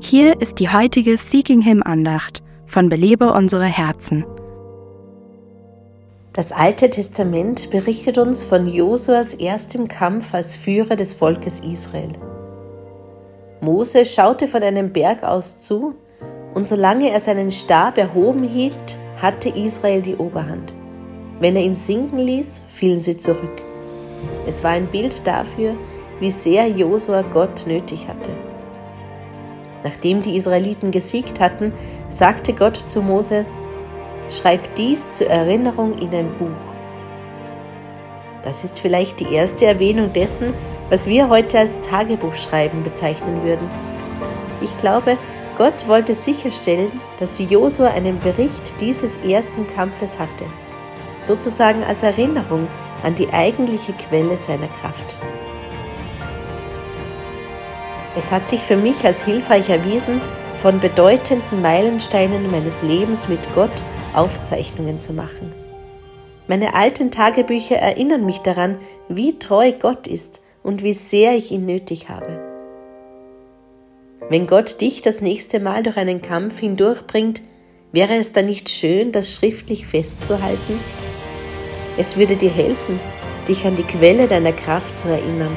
Hier ist die heutige Seeking Him Andacht von Belebe unsere Herzen. Das Alte Testament berichtet uns von Josuas erstem Kampf als Führer des Volkes Israel. Mose schaute von einem Berg aus zu, und solange er seinen Stab erhoben hielt, hatte Israel die Oberhand. Wenn er ihn sinken ließ, fielen sie zurück. Es war ein Bild dafür, wie sehr Josua Gott nötig hatte. Nachdem die Israeliten gesiegt hatten, sagte Gott zu Mose, Schreib dies zur Erinnerung in ein Buch. Das ist vielleicht die erste Erwähnung dessen, was wir heute als Tagebuchschreiben bezeichnen würden. Ich glaube, Gott wollte sicherstellen, dass Josua einen Bericht dieses ersten Kampfes hatte, sozusagen als Erinnerung an die eigentliche Quelle seiner Kraft. Es hat sich für mich als hilfreich erwiesen, von bedeutenden Meilensteinen meines Lebens mit Gott Aufzeichnungen zu machen. Meine alten Tagebücher erinnern mich daran, wie treu Gott ist und wie sehr ich ihn nötig habe. Wenn Gott dich das nächste Mal durch einen Kampf hindurchbringt, wäre es dann nicht schön, das schriftlich festzuhalten? Es würde dir helfen, dich an die Quelle deiner Kraft zu erinnern